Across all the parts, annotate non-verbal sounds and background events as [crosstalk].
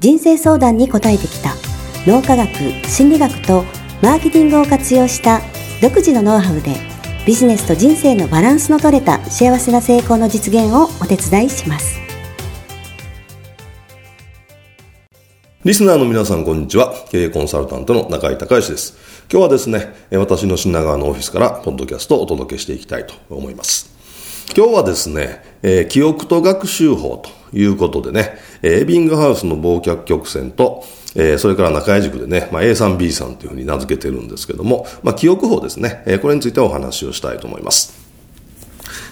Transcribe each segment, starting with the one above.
人生相談に答えてきた脳科学心理学とマーケティングを活用した独自のノウハウでビジネスと人生のバランスの取れた幸せな成功の実現をお手伝いしますリスナーの皆さん、こんにちは。経営コンサルタントの中井隆義です。今日はですね、私の品川のオフィスから、ポッドキャストをお届けしていきたいと思います。今日はですね、えー、記憶と学習法ということでね、えエビングハウスの忘却曲線と、えー、それから中井塾でね、まあ、A さん B さんというふうに名付けてるんですけども、まあ、記憶法ですね、えー、これについてお話をしたいと思います。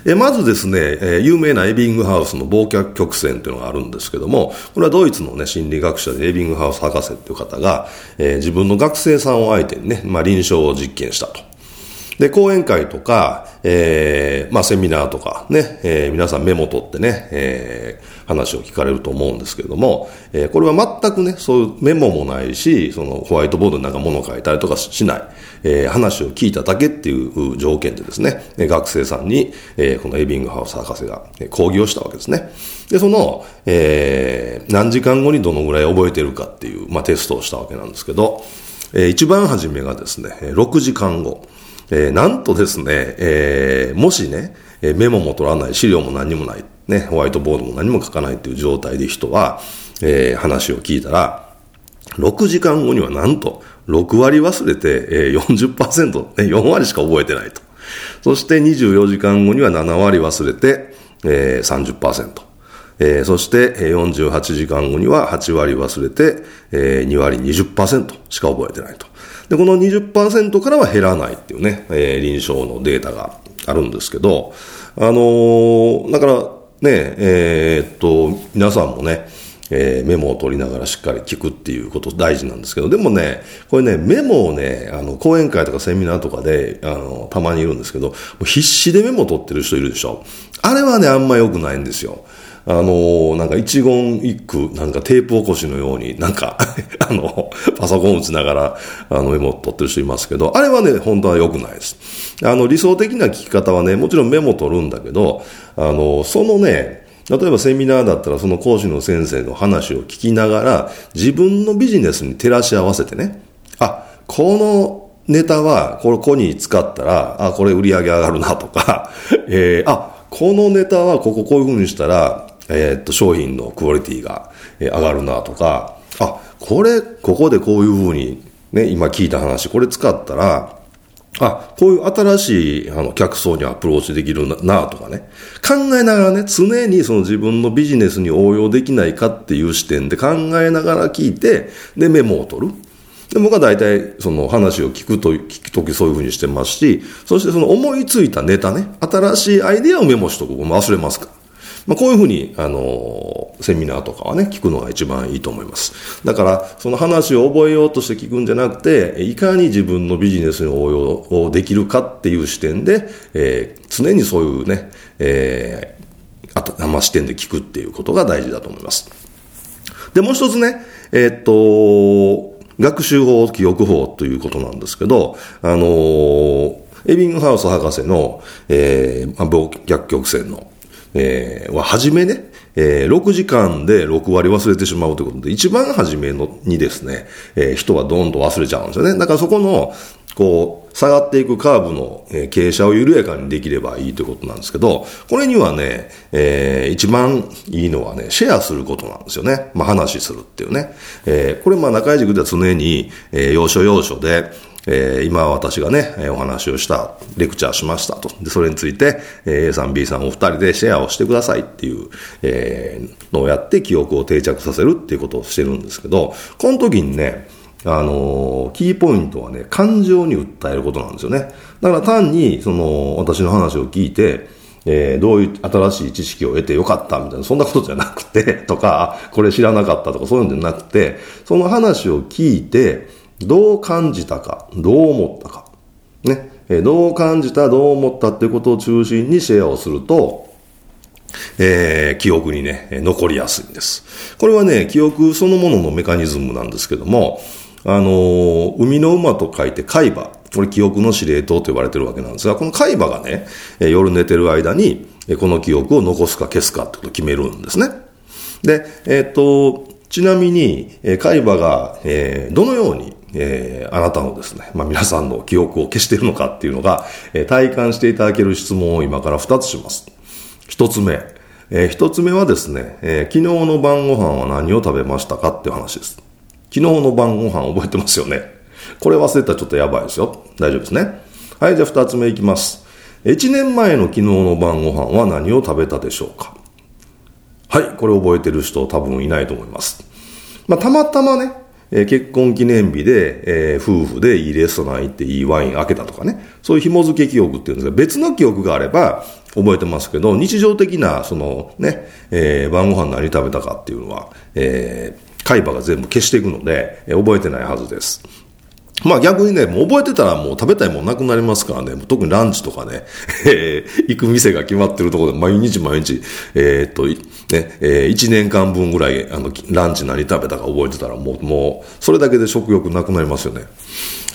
えまずですね、え有名なエビングハウスの忘却曲線というのがあるんですけども、これはドイツのね、心理学者でエビングハウス博士という方が、え自分の学生さんを相手にね、まあ、臨床を実験したと。で、講演会とか、えー、まあ、セミナーとかね、えー、皆さんメモ取ってね、えー、話を聞かれると思うんですけれども、えー、これは全くね、そういうメモもないし、そのホワイトボードになんか物書いたりとかしない、えー、話を聞いただけっていう条件でですね、学生さんに、えー、このエビングハウス博士が講義をしたわけですね。で、その、えー、何時間後にどのぐらい覚えてるかっていう、まあ、テストをしたわけなんですけど、えー、一番初めがですね、6時間後。えー、なんとですね、えー、もしね、メモも取らない、資料も何もない、ね、ホワイトボードも何も書かないっていう状態で人は、えー、話を聞いたら、6時間後にはなんと6割忘れて、えー、40%、ね、4割しか覚えてないと。そして24時間後には7割忘れて、えー、30%。えー、そして48時間後には8割忘れて、えー、2割20%しか覚えてないと。で、この20%からは減らないっていうね、えー、臨床のデータがあるんですけど、あのー、だからね、えー、っと、皆さんもね、えー、メモを取りながらしっかり聞くっていうこと大事なんですけど、でもね、これね、メモをね、あの、講演会とかセミナーとかで、あの、たまにいるんですけど、必死でメモ取ってる人いるでしょ。あれはね、あんま良くないんですよ。あのー、なんか一言一句、なんかテープ起こしのように、なんか [laughs] あの、パソコン打ちながら、あの、メモ取ってる人いますけど、あれはね、本当は良くないです。あの、理想的な聞き方はね、もちろんメモ取るんだけど、あの、そのね、例えばセミナーだったらその講師の先生の話を聞きながら、自分のビジネスに照らし合わせてね、あ、このネタはここに使ったら、あ、これ売り上げ上がるなとか、[laughs] えー、あ、このネタはこここういう風にしたら、えー、っと、商品のクオリティが上がるなとか、あ、これ、ここでこういうふうに、ね、今聞いた話、これ使ったら、あ、こういう新しいあの客層にアプローチできるなとかね。考えながらね、常にその自分のビジネスに応用できないかっていう視点で考えながら聞いて、で、メモを取る。で僕は大体その話を聞くと、聞くときそういうふうにしてますし、そしてその思いついたネタね、新しいアイデアをメモしとく。忘れますから。まあ、こういうふうに、あの、セミナーとかはね、聞くのが一番いいと思います。だから、その話を覚えようとして聞くんじゃなくて、いかに自分のビジネスに応用できるかっていう視点で、えー、常にそういうね、えー、あた、ま、視点で聞くっていうことが大事だと思います。で、もう一つね、えー、っと、学習法、記憶法ということなんですけど、あのー、エビングハウス博士の、えー、まあ、逆曲線のえー、は、はじめね、えー、6時間で6割忘れてしまうということで、一番初めのにですね、えー、人はどんどん忘れちゃうんですよね。だからそこの、こう、下がっていくカーブの、傾斜を緩やかにできればいいということなんですけど、これにはね、えー、一番いいのはね、シェアすることなんですよね。まあ、話するっていうね。えー、これまあ中井塾では常に、えー、要所要所で、えー、今私がね、お話をした、レクチャーしましたと。で、それについて、A さん、B さんお二人でシェアをしてくださいっていう、えー、のをやって記憶を定着させるっていうことをしてるんですけど、この時にね、あのー、キーポイントはね、感情に訴えることなんですよね。だから単に、その、私の話を聞いて、えー、どういう新しい知識を得てよかったみたいな、そんなことじゃなくて、とか、これ知らなかったとか、そういうんじゃなくて、その話を聞いて、どう感じたか、どう思ったか、ね、え、どう感じた、どう思ったってことを中心にシェアをすると、えー、記憶にね、残りやすいんです。これはね、記憶そのもののメカニズムなんですけども、あのー、海の馬と書いて海馬。これ記憶の司令塔と呼ばれてるわけなんですが、この海馬がね、夜寝てる間に、この記憶を残すか消すかってことを決めるんですね。で、えっ、と、ちなみにえ、海馬が、えー、どのように、えー、あなたのですね、まあ、皆さんの記憶を消しているのかっていうのが、えー、体感していただける質問を今から2つします。1つ目。えー、1つ目はですね、えー、昨日の晩ご飯は何を食べましたかっていう話です。昨日の晩ご飯覚えてますよね？これ忘れたらちょっとやばいですよ。大丈夫ですね？はい、じゃあ2つ目いきます。1年前の昨日の晩ご飯は何を食べたでしょうか？はい、これ覚えてる人多分いないと思います。まあ、たまたまね、えー、結婚記念日で、えー、夫婦でいいレストラン行っていいワイン開けたとかね、そういう紐付け記憶っていうんですが、別の記憶があれば覚えてますけど、日常的な、そのね、えー、晩ご飯何食べたかっていうのは、えー、海馬が全部消していくので、えー、覚えてないはずです。まあ逆にね、もう覚えてたらもう食べたいもんなくなりますからね、特にランチとかね、[laughs] えー、行く店が決まってるところで毎日毎日、えー、っと、ね、えー、1年間分ぐらい、あの、ランチ何食べたか覚えてたらもう、もう、それだけで食欲なくなりますよね。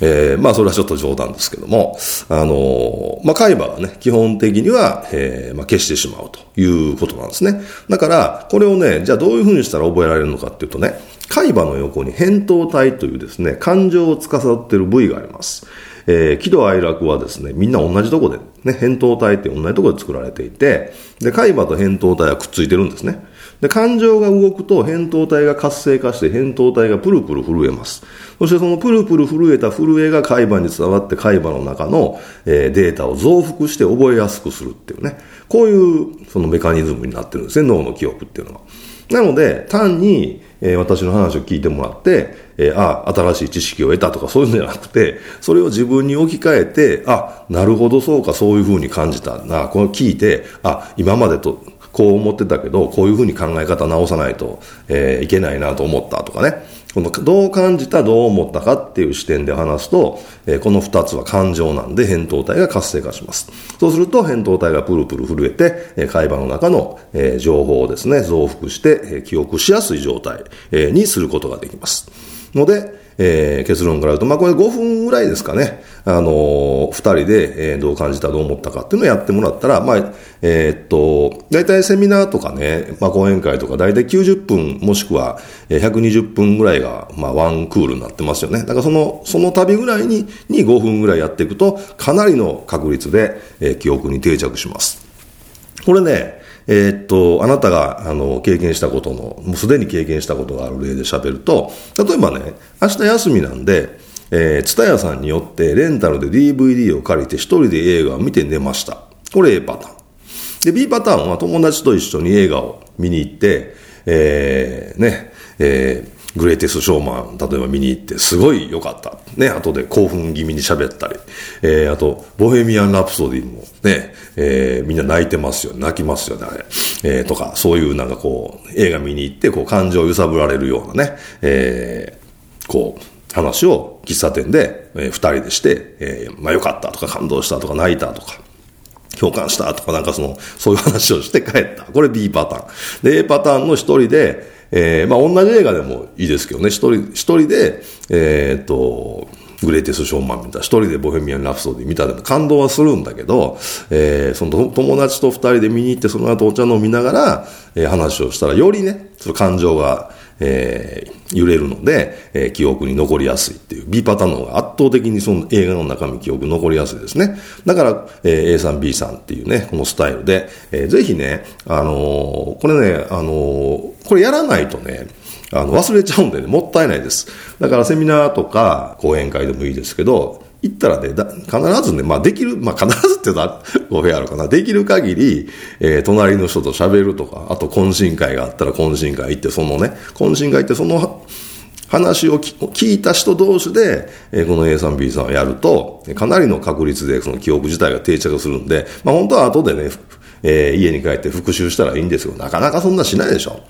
えー、まあそれはちょっと冗談ですけども、あのー、まあ海馬はね、基本的には、えー、まあ消してしまうということなんですね。だから、これをね、じゃあどういうふうにしたら覚えられるのかっていうとね、海馬の横に扁桃体というですね、感情を司っている部位があります。えー、喜怒哀楽はですね、みんな同じとこで、ね、扁桃体って同じとこで作られていて、で、海馬と扁桃体はくっついてるんですね。で、感情が動くと扁桃体が活性化して扁桃体がプルプル震えます。そしてそのプルプル震えた震えが海馬に伝わって海馬の中の、えー、データを増幅して覚えやすくするっていうね。こういうそのメカニズムになってるんですね、脳の記憶っていうのは。なので、単に、えー、私の話を聞いてもらって、えー、あ、新しい知識を得たとかそういうのじゃなくて、それを自分に置き換えて、あ、なるほどそうか、そういうふうに感じたな、これ聞いて、あ、今までとこう思ってたけど、こういうふうに考え方直さないと、えー、いけないなと思ったとかね。このどう感じた、どう思ったかっていう視点で話すと、えー、この二つは感情なんで、扁桃体が活性化します。そうすると、扁桃体がプルプル震えて、えー、会話の中の、えー、情報をですね、増幅して、え、記憶しやすい状態、え、にすることができます。ので、えー、結論から言うと、まあこれ5分ぐらいですかね。あのー、2人で、えー、どう感じた、どう思ったかっていうのをやってもらったら、まあ、えー、っと、大体セミナーとかね、まあ講演会とか大体90分もしくは120分ぐらいが、まあワンクールになってますよね。だからその、その度ぐらいにに5分ぐらいやっていくと、かなりの確率で、えー、記憶に定着します。これね、えー、っと、あなたが、あの、経験したことの、もうすでに経験したことがある例で喋ると、例えばね、明日休みなんで、えー、ツタヤさんによってレンタルで DVD を借りて一人で映画を見て寝ました。これ A パターン。で、B パターンは友達と一緒に映画を見に行って、えー、ね、えー、グレイテスショーマン、例えば見に行って、すごい良かった。ね、後で興奮気味に喋ったり。えー、あと、ボヘミアン・ラプソディもね、えー、みんな泣いてますよ、泣きますよね、あれ。えー、とか、そういうなんかこう、映画見に行って、こう、感情を揺さぶられるようなね、えー、こう、話を喫茶店で、えー、二人でして、えー、まあ良かったとか感動したとか泣いたとか、共感したとかなんかその、そういう話をして帰った。これ B パターン。で、A パターンの一人で、えー、まあ同じ映画でもいいですけどね、一人、一人で、えー、っと、グレイテスショーマン見た、一人でボヘミアン・ラプソディ見たでも感動はするんだけど、えー、その友達と二人で見に行って、その後お茶飲みながら、えー、話をしたら、よりね、その感情が、えー、揺れるので、えー、記憶に残りやすいっていう、B パターンの方が圧倒的にその映画の中身記憶残りやすいですね。だから、えー、A さん B さんっていうね、このスタイルで、えー、ぜひね、あのー、これね、あのー、これやらないとね、あの、忘れちゃうんでね、もったいないです。だからセミナーとか講演会でもいいですけど、行ったらね、だ必ずね、まあできる、まあ必ずって言うと語弊あるかな。できる限り、えー、隣の人と喋るとか、あと懇親会があったら懇親会行って、そのね、懇親会行ってその話を聞いた人同士で、えー、この A さん B さんをやると、かなりの確率でその記憶自体が定着するんで、まあ本当は後でね、えー、家に帰って復習したらいいんですよ。なかなかそんなしないでしょ。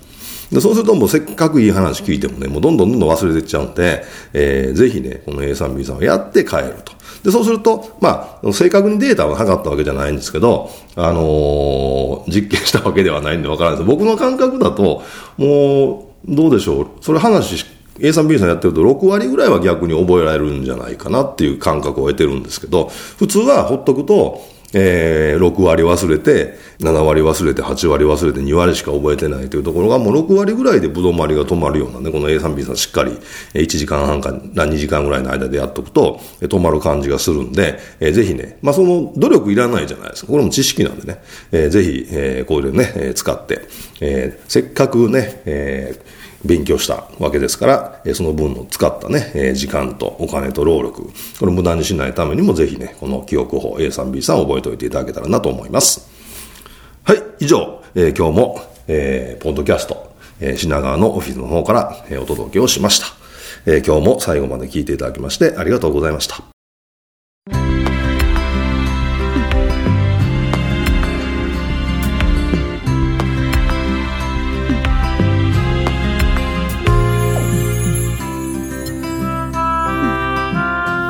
でそうするともうせっかくいい話聞いてもね、もうどんどんどんどん忘れてっちゃうんで、えー、ぜひね、この A3B さんをやって帰ると。で、そうすると、まあ、正確にデータを測ったわけじゃないんですけど、あのー、実験したわけではないんでわからないです。僕の感覚だと、もう、どうでしょう。それ話 A3B さんやってると6割ぐらいは逆に覚えられるんじゃないかなっていう感覚を得てるんですけど、普通はほっとくと、えー、6割忘れて、7割忘れて、8割忘れて、2割しか覚えてないというところが、もう6割ぐらいでぶどまりが止まるようなね、この A3B さんしっかり、1時間半か、2時間ぐらいの間でやっとくと、止まる感じがするんで、えー、ぜひね、まあその努力いらないじゃないですか。これも知識なんでね、えー、ぜひ、えー、こういうね、使って、えー、せっかくね、えー勉強したわけですから、その分の使ったね、時間とお金と労力、これ無駄にしないためにもぜひね、この記憶法 A3B3 覚えておいていただけたらなと思います。はい、以上、え、今日も、えー、ポッドキャスト、え、品川のオフィスの方から、え、お届けをしました、え。今日も最後まで聞いていただきましてありがとうございました。